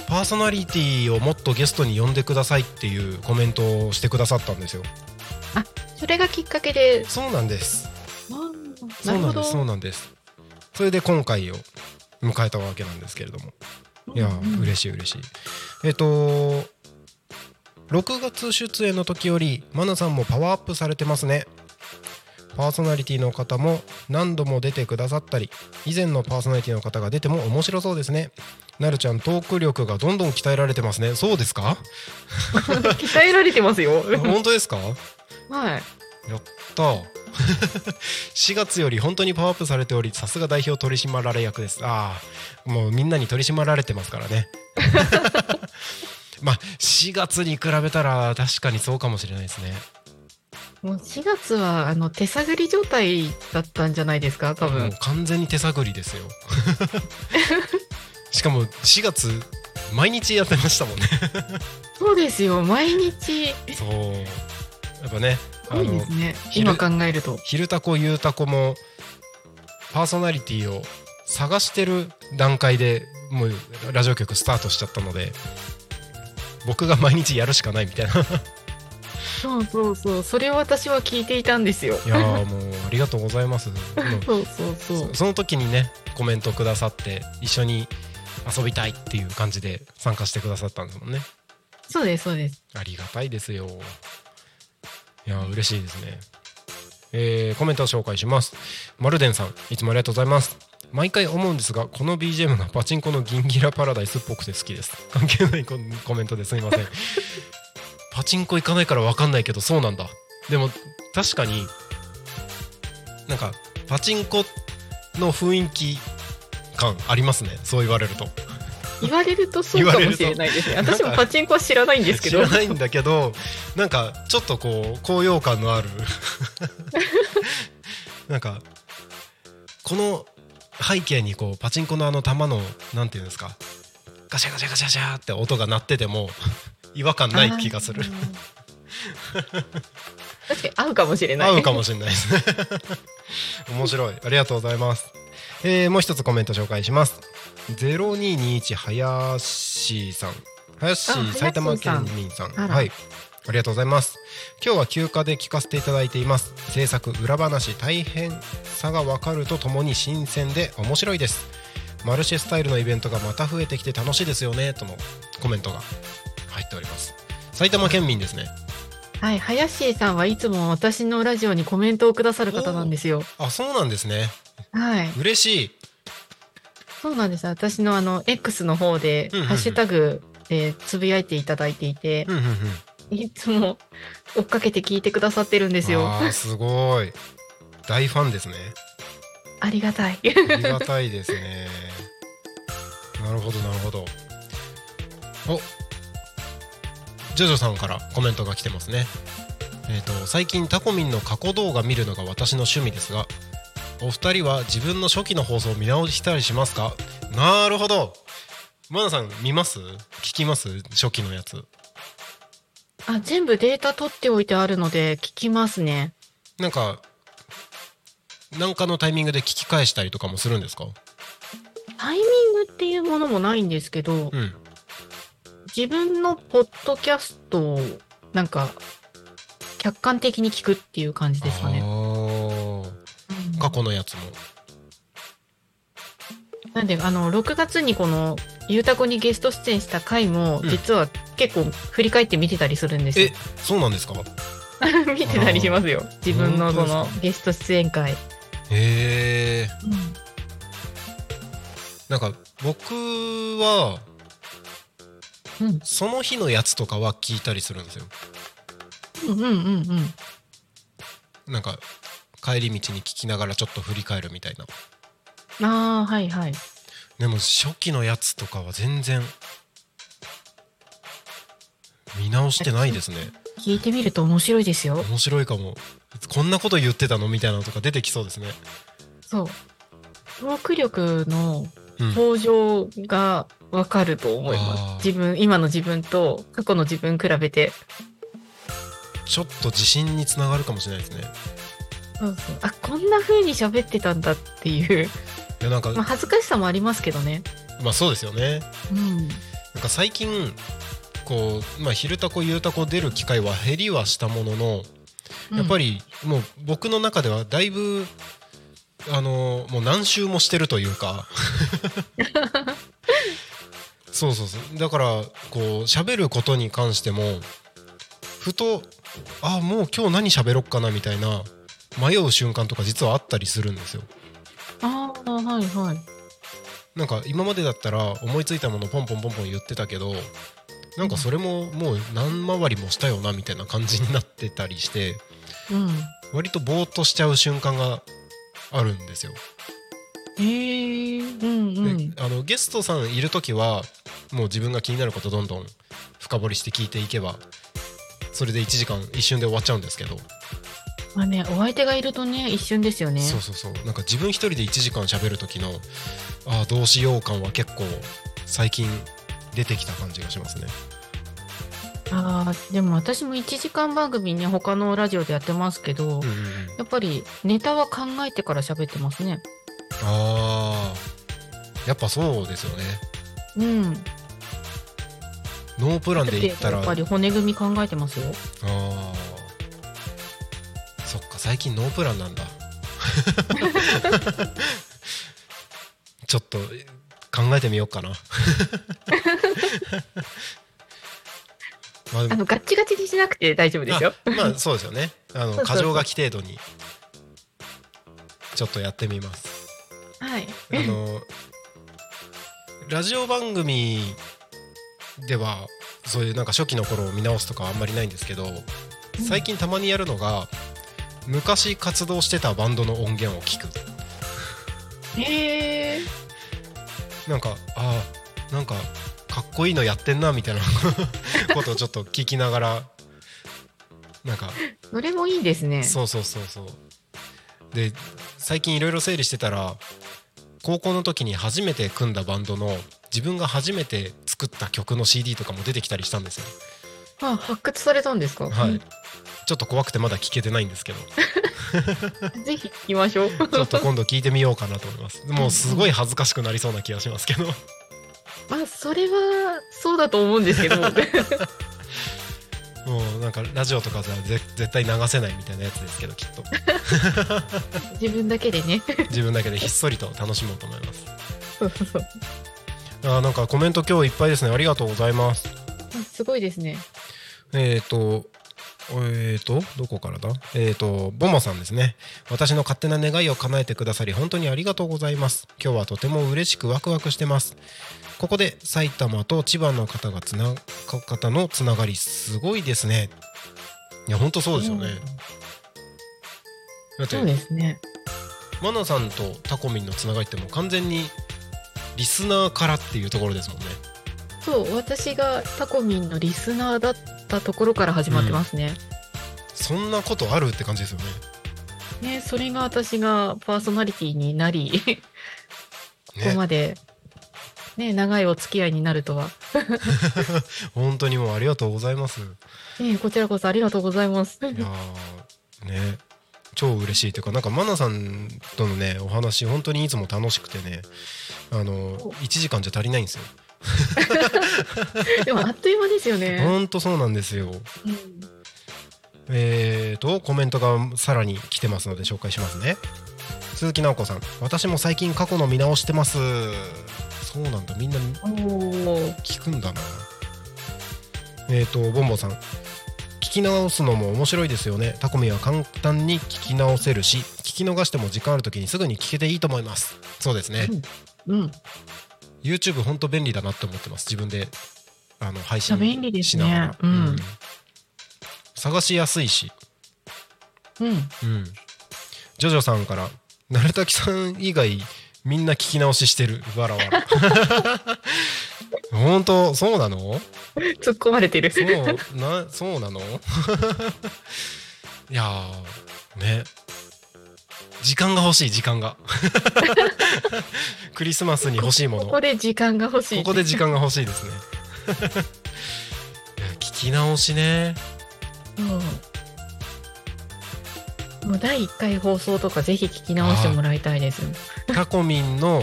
パーソナリティをもっとゲストに呼んでくださいっていうコメントをしてくださったんですよ。それがきっかけで、そうなんです。そうなんです。そう。なんです。それで今回を迎えたわけなんですけれども。いや、うん。嬉しい嬉しい。えっ、と6月出演の時よりマナさんもパワーアップされてますねパーソナリティの方も何度も出てくださったり以前のパーソナリティの方が出ても面白そうですね。なるちゃんトーク力がどんどん鍛えられてますね。そうですか？鍛えられてますよ。本当ですか？はい。やった4 [laughs] 月より本当にパワーアップされておりさすが代表取締役です。ああもうみんなに取り締まられてますからね。[laughs] まあ4月に比べたら確かにそうかもしれないですねもう4月はあの手探り状態だったんじゃないですか、多もう分。完全に手探りですよ [laughs] しかも4月毎日やってましたもんねそうですよ、毎日。そうやっぱねすごいですね。昼今考えると。昼タコゆうタコもパーソナリティを探してる段階でもうラジオ局スタートしちゃったので僕が毎日やるしかないみたいない [laughs] そうそうそう。それを私は聞いていたんですよ。やーもうありがとうございます [laughs] そうそうそうそ。その時にねコメントくださって一緒に遊びたいっていう感じで参加してくださったんですもんねそうです、そうです。ありがたいですよいやー嬉しいですねえーコメントを紹介しますマルデンさんいつもありがとうございます毎回思うんですがこの BGM がパチンコのギンギラパラダイスっぽくて好きです関係ないココメントですみませんパチンコ行かないから分かんないけどそうなんだ。でも確かになんかパチンコの雰囲気感ありますね。そう言われると。言われるとそうかもしれないですね。私もパチンコは知らないんですけど。知ら。ないんだけどなんかちょっとこう高揚感のある。[laughs] なんかこの背景にこうパチンコのあの球のなんていうんですか。ガシャガシャガシャガシャって音が鳴ってても違和感ない気がする。確かに合うかもしれない。合うかもしれないです。ね [laughs] 面白い。ありがとうございます。えーもう一つコメント紹介します。0221林さん。林埼玉県民さん。はい。ありがとうございます。今日は休暇で聞かせていただいています。制作裏話大変さがわかるとともに新鮮で面白いです。マルシェスタイルのイベントがまた増えてきて楽しいですよね。とのコメントが入っております埼玉県民ですねはい、林さんはいつも私のラジオにコメントをくださる方なんですよ。あそうなんですねはい。嬉しいそうなんです。私のあの、X の方で、ハッシュタグでつぶやいていただいていてう、んうんうんいつも追っかけて聞いてくださってるんですよ。すごい大ファンですねありがたい。ありがたいですね [laughs] なるほどなるほどおジョジョさんからコメントが来てますね。えっ、と最近タコミンの過去動画見るのが私の趣味ですがお二人は自分の初期の放送を見直したりしますか？なるほど。マナさん見ます？聞きます？初期のやつ。あ、全部データ取っておいてあるので聞きますね。なんかなんかのタイミングで聞き返したりとかもするんですか？タイミングっていうものもないんですけど、うん自分のポッドキャストをなんか客観的に聞くっていう感じですかね。うん。過去のやつも。なんで、あの、6月にこの、ゆうたこにゲスト出演した回も、うん。実は結構振り返って見てたりするんですよ。え。そうなんですか？[laughs] 見てたりしますよ。自分のそ本当ですのゲスト出演会。へえなんか僕はうん。その日のやつとかは聞いたりするんですようんうんうんうん。なんか帰り道に聞きながらちょっと振り返るみたいなああ、はいはい。でも初期のやつとかは全然見直してないですね聞いてみると面白いですよ。面白いかもこんなこと言ってたのみたいなのとか出てきそうですねそう。トーク力のうん向上がわかると思いあまーす。自分、今の自分と過去の自分比べて。ちょっと自信につながるかもしれないですねそうそう。あ、こんな風に喋ってたんだっていう。いやなんかまあ恥ずかしさもありますけどね。まあそうですよねうん。なんか最近こう、まあ、昼タコ夕タコ出る機会は減りはしたもののやっぱり。りもう僕の中ではだいぶあのもう何周もしてるというか [laughs] そうそうそうだからこう喋ることに関してもふとあもう今日何喋ろっかなみたいな迷う瞬間とか実はあったりするんですよああ、はいはい。なんか今までだったら思いついたものポンポンポンポン言ってたけどなんかそれももう何回りもしたよなみたいな感じになってたりしてうん。割とぼーっとしちゃう瞬間があるんですよ。へえ、うんうん。であのゲストさんいる時はもう自分が気になることどんどん深掘りして聞いていけばそれで1時間一瞬で終わっちゃうんですけど、まあね、お相手がいるとね、一瞬ですよね。そうそうそうなんか自分一人で1時間喋る時のああどうしよう感は結構最近出てきた感じがしますね。ああ、でも私も1時間番組ね、他のラジオでやってますけど、うんうんうん、やっぱりネタは考えてから喋ってますね。あー。やっぱそうですよね。うん。だノープランで言ったら。やっぱり骨組み考えてますよ。あー。そっか最近ノープランなんだ。[laughs] ちょっと考えてみようかな。[laughs] まああの、ガッチガチにしなくて大丈夫ですよ。あまあそうですよね。あの過剰書き程度に。ちょっとやってみますはい。あのラジオ番組ではそういうなんか初期の頃を見直すとかはあんまりないんですけど最近たまにやるのが昔活動してたバンドの音源を聞くへえ。なんかあーなんかかっこいいのやってんなみたいな [laughs] ことをちょっと聞きながらなんかそれもいいですね。そうそうそうそうで最近いろいろ整理してたら高校の時に初めて組んだバンドの自分が初めて作った曲の CD とかも出てきたりしたんですよ。あ、発掘されたんですか？はい。ちょっと怖くてまだ聞けてないんですけど。う [laughs] んぜひ聞きましょう。ちょっと今度聞いてみようかなと思います。もうすごい恥ずかしくなりそうな気がしますけど。[laughs] まあ、それは、そうだと思うんですけど。[laughs] もうなんかラジオとかじゃぜ絶対流せないみたいなやつですけどきっと。[laughs] 自分だけでね。[laughs] 自分だけでひっそりと楽しもうと思います。そうそうそう。あーなんかコメント今日いっぱいですね。ありがとうございます。あすごいですね。えっ、ー、とえーとどこからだ？えーとボモさんですね。私の勝手な願いを叶えてくださり本当にありがとうございます。今日はとても嬉しくワクワクしてますここで埼玉と千葉の方がつな方のつながりすごいですね。いや本当そうですよね、そうですね。マナさんとタコミンのつながりってもう完全にリスナーからっていうところですもんね。そう、私がタコミンのリスナーだったところから始まってますね。そんなことあるって感じですよね。ね、それが私がパーソナリティになり、ここねまで、ね、長いお付き合いになるとは。[laughs] 本当にもうありがとうございます。ね、こちらこそありがとうございます。いやーね超嬉しいというかなんかマナさんとのねお話本当にいつも楽しくてねあの1時間じゃ足りないんですよ。[laughs] でもあっという間ですよね。本当そうなんですよ。うん。えーとコメントがさらに来てますので紹介しますね。鈴木直子さん私も最近過去の見直してますそうなんだ。みんな聞くんだな。えーとボンボンさん。聞き直すのも面白いですよね。タコミは簡単に聞き直せるし聞き逃しても時間ある時にすぐに聞けていいと思います。そうですね、うん。YouTube 本当便利だなって思ってます。自分であの配信いや便利ですね。しながら、うん。探しやすいし。うん。うん。ジョジョさんから鳴滝さん以外みんな聞き直ししてる。わらわら。[laughs] 本当そうなの？突っ込まれてる。そうなそうなの？[laughs] いやーね。時間が欲しい時間が。[laughs] クリスマスに欲しいもの。ここで時間が欲しい。ここで時間が欲しいですね。聞き直しね。うんもう第1回放送とかぜひ聞き直してもらいたいです。タコミンの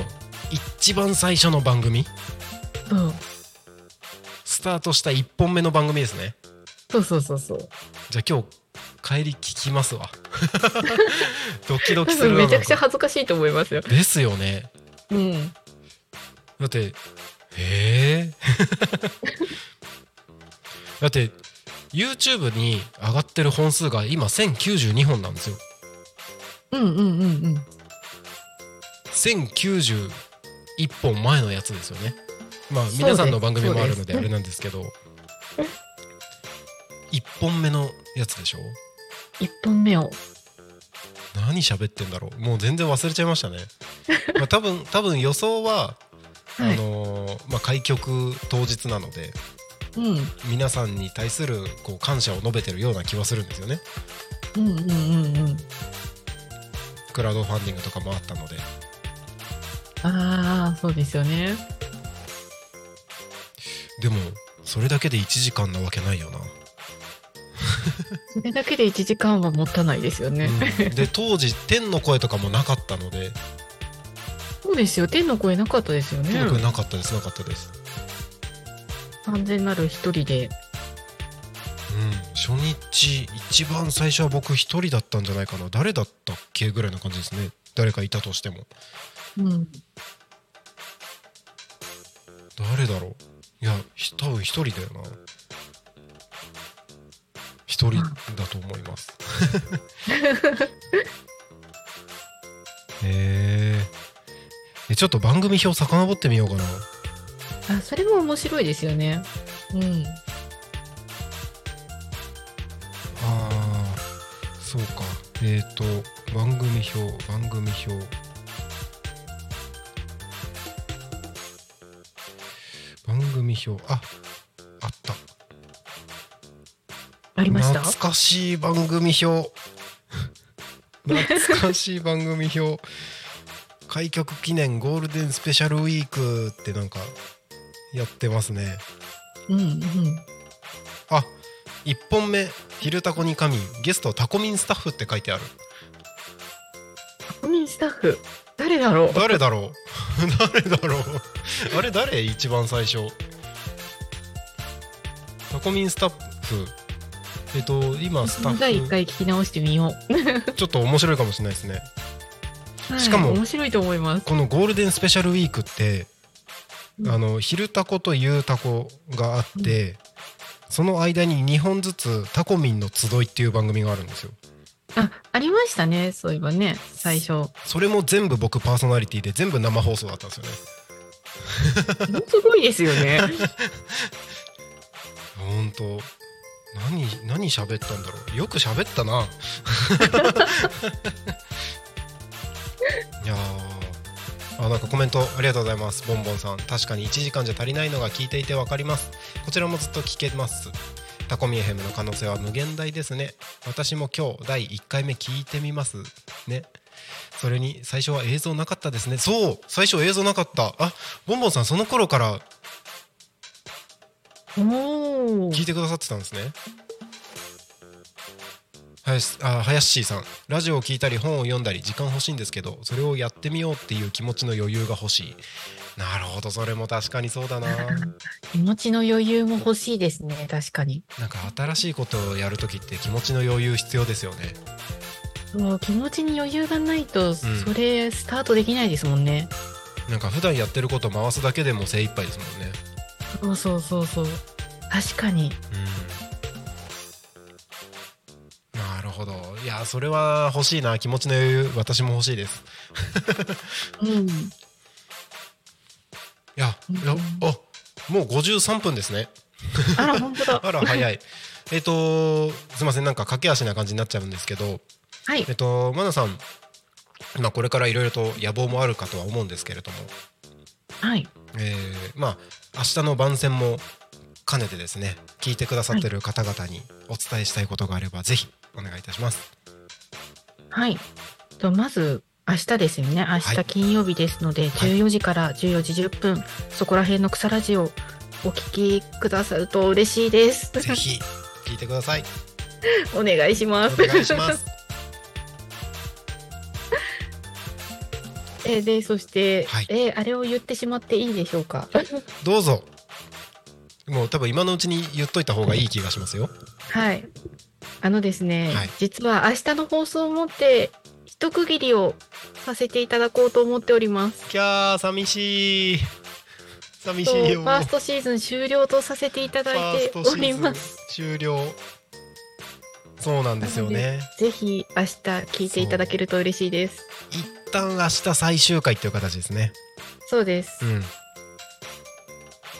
一番最初の番組？そうスタートした1本目の番組ですねそうそうそうそう。じゃあ今日帰り聞きますわ [laughs] ドキドキ多するめちゃくちゃ恥ずかしいと思いますよ。ですよねうん。だってへえ [laughs] だって YouTube に上がってる本数が今1092本なんですよ。うんうんうんうん。1091本前のやつですよね。まあ皆さんの番組もあるのであれなんですけど。1本目のやつでしょ？一本目を。何喋ってんだろう？もう全然忘れちゃいましたね。まあ多分多分予想は、[laughs] はい。あのーまあ、開局当日なので。うん。皆さんに対するこう感謝を述べてるような気はするんですよねうんうんうんうん。クラウドファンディングとかもあったのでああ、そうですよね。でもそれだけで1時間なわけないよな、それだけで1時間は持たないですよね。うん [laughs] で当時天の声とかもなかったのでそうですよ。天の声なかったですよねなかったですなかったです完全なる一人で。うん初日一番最初は僕一人だったんじゃないかな。誰だったっけぐらいな感じですね。誰かいたとしても。うん。誰だろう。いやひ多分一人だよな。一人だと思います。[laughs] へー。えちょっと番組表遡ってみようかなあ、それも面白いですよね。うん。あーそうか。えっ、と番組表番組表。番組表ああった。ありました？懐かしい番組表。[laughs] 懐かしい番組表。開局記念ゴールデンスペシャルウィークってなんかやってますね。うんうん。あ1本目「昼タコに神」ゲストタコミンスタッフって書いてある。国民スタッフ、誰だろう？誰だろう？[laughs] 誰だろう？あれ誰？一番最初。タコミンスタッフ。えっと今スタ第1ッフ回聞き直してみよ [laughs] ちょっと面白いかもしれないですね。う。はいしかも面白いと思います。このゴールデンスペシャルウィークってうんあの昼タコと夕タコがあって、その間に2本ずつタコミンの集いっていう番組があるんですよ。あ、ありましたね。そういえばね、最初。それも全部僕パーソナリティで全部生放送だったんですよね。すごいですよね。ほんと何何喋ったんだろう。よく喋ったな。[laughs] いやーあなんかコメントありがとうございます。ボンボンさん。確かに1時間じゃ足りないのが聞いていて分かります。こちらもずっと聞けます。タコミエヘムの可能性は無限大ですね。私も今日第1回目聞いてみます。ね。それに最初は映像なかったですね。そう！最初映像なかった。あボンボンさんその頃から。聞いてくださってたんですね林あ林さんラジオを聞いたり本を読んだり時間欲しいんですけどそれをやってみようっていう気持ちの余裕が欲しいなるほどそれも確かにそうだな [laughs] 気持ちの余裕も欲しいですね。確かに。なんか新しいことをやるときって気持ちの余裕必要ですよねそう気持ちに余裕がないと、それスタートできないですもんね。なんか普段やってること回すだけでも精一杯ですもんねそうそうそうそう。確かに。うんほどいやそれは欲しいな気持ちの余裕私も欲しいですうん。いやいやあもう53分ですねあら、本当だ。[laughs] あら早いえっとすいませんなんか駆け足な感じになっちゃうんですけどはいえっ。とマナさんまあこれからいろいろと野望もあるかとは思うんですけれどもはい。えーまあ明日の番宣も兼ねてですね聞いてくださってる方々にお伝えしたいことがあればぜひお願いいたしますはい。とまず、明日ですよね。明はい日金曜日ですので、14時から14時10分、そこら辺の草ラジオ、お聞きくださると嬉しいです。ぜひ聞いてください [laughs] お願いしまおす。願いします [laughs] えーで、そして、はいえーあれを言ってしまっていいでしょうか？[laughs] どうぞもう多分今のうちに言っといた方がいい気がしますよはい。あのですね、はい実は明日の放送をもって、一区切りをさせていただこうと思っております。キャー寂しい寂しといよファーストシーズン終了とさせていただいております。終了そうなんですよねぜひ明日聞いていただけると嬉しいです。一旦明日最終回っていう形ですねそうです。うん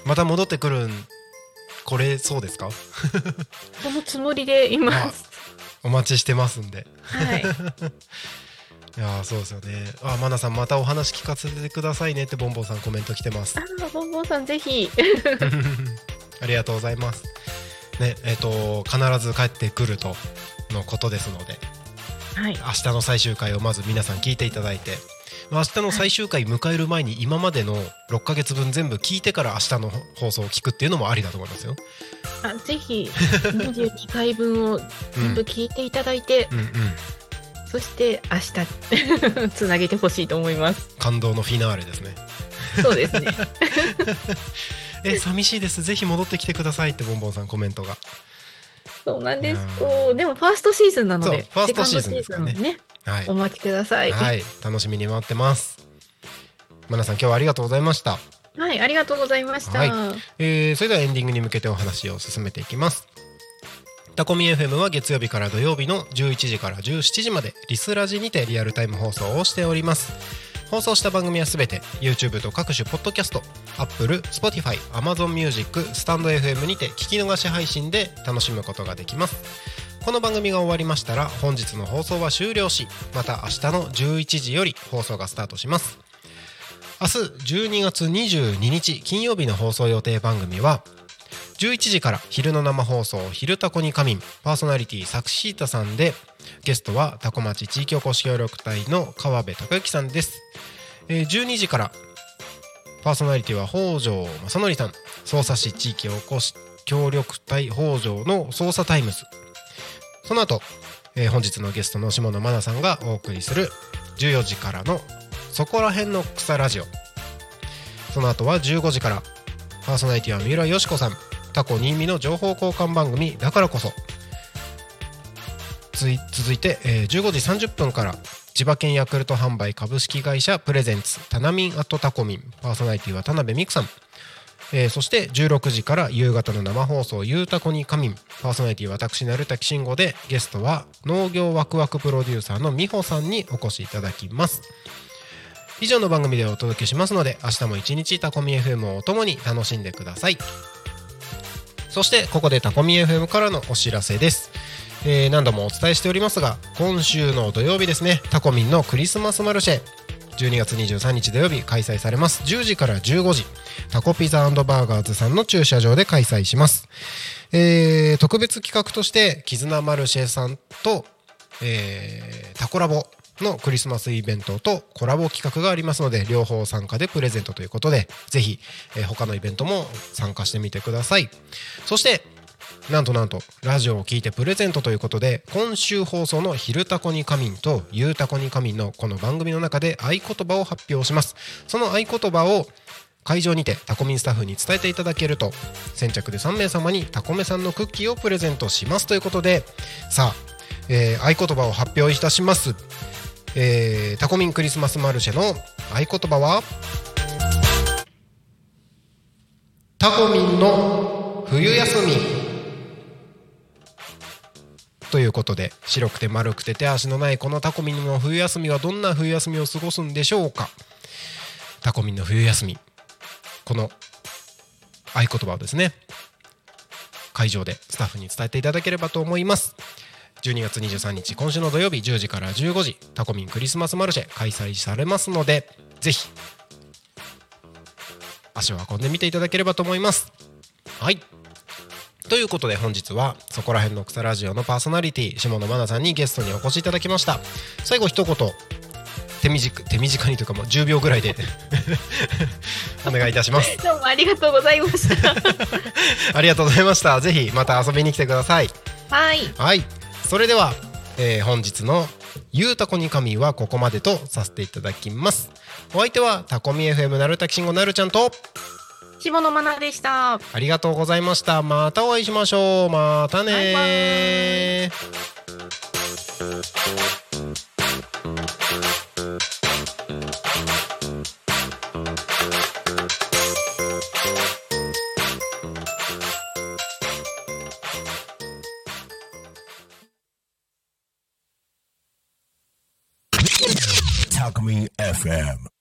また戻ってくるんこれそうですか？そのつもりでいます。お待ちしてますんではい。[laughs] いやーそうですよねあマナさんまたお話聞かせてくださいねってボンボンさんコメント来てますあー、ボンボンさんぜひ。[laughs] ありがとうございますねえっ、と必ず帰ってくるとのことですのではい。明日の最終回をまず皆さん聞いていただいてまあ明日の最終回迎える前に今までの6ヶ月分全部聞いてから明日の放送を聞くっていうのもありだと思いますよ。あぜひ22回分を全部聞いていただいて、うんうん、そして明日 [laughs] つなげてほしいと思います。感動のフィナーレですね。そうですね。[laughs] え寂しいですぜひ戻ってきてくださいってボンボンさんコメントが。そうなんですうん。こうでもファーストシーズンなので、ファーストシーズンですからねね、はいお待ちください。ははい楽しみに待ってます。マナさん今日はありがとうございました。い、ありがとうございました。はいえーそれではエンディングに向けてお話を進めていきますタコミ FM は月曜日から土曜日の11時から17時までリスラジにてリアルタイム放送をしております放送した番組はすべて YouTube と各種ポッドキャスト Apple、Spotify、Amazon Music、スタンド FM にて聞き逃し配信で楽しむことができますこの番組が終わりましたら本日の放送は終了しまた明日の11時より放送がスタートします。明日12月22日金曜日の放送予定番組は11時から昼の生放送「昼たこにかみん」パーソナリティサクシータさんでゲストは多古町地域おこし協力隊の川辺隆之さんです、12時からパーソナリティは北条正則さん。匝瑳市地域おこし協力隊北条の匝瑳タイムズ。その後、えー本日のゲストの下野真奈さんがお送りする14時からのそこら辺の草ラジオ。その後は15時からパーソナリティは三浦よし子さん。タコ新見の情報交換番組だからこそ。つい続いて、えー15時30分から千葉県ヤクルト販売株式会社プレゼンツタナミンアットタコミン。パーソナリティは田辺美久さん。えーそして16時から夕方の生放送「ゆうたこに仮眠」パーソナリティ私成滝慎吾でゲストは農業ワクワクプロデューサーの美穂さんにお越しいただきます。以上の番組でお届けしますので明日も一日タコミ FM をお供に楽しんでください。そしてここでタコミ FM からのお知らせです。えー何度もお伝えしておりますが今週の土曜日ですねタコミンのクリスマスマルシェ。12月23日土曜日開催されます。10時から15時。タコピザバーガーズさんの駐車場で開催します、えー特別企画として絆マルシェさんと、えータコラボのクリスマスイベントとコラボ企画がありますので両方参加でプレゼントということでぜひ、えー他のイベントも参加してみてください。そしてなんとなんとラジオを聞いてプレゼントということで今週放送の「昼タコに仮眠」と「ゆうタコに仮眠」のこの番組の中で合言葉を発表します。その合言葉を会場にてタコミンスタッフに伝えていただけると先着で3名様にタコメさんのクッキーをプレゼントしますということでさあ、えー合言葉を発表いたします、えータコミンクリスマスマルシェの合言葉は？タコミンの冬休み。ということで白くて丸くて手足のないこのタコミンの冬休みはどんな冬休みを過ごすんでしょうか？タコミンの冬休みこの合言葉をですね。会場でスタッフに伝えていただければと思います。12月23日今週の土曜日10時から15時タコミンクリスマスマルシェ開催されますのでぜひ足を運んでみていただければと思います。はい。ということで本日はそこら辺の草ラジオのパーソナリティ下野真奈さんにゲストにお越しいただきました。最後一言手短手短にというかもう10秒ぐらいで [laughs] お願いいたします。[laughs] どうもありがとうございました。[laughs] ありがとうございました。ぜひまた遊びに来てください。はい。はい。それでは、えー本日の「ゆうたこに神」はここまでとさせていただきます。お相手はタコミ FM なるたきしんごなるちゃんと下野愛でした。ありがとうございました。またお会いしましょう。またねたくみ FM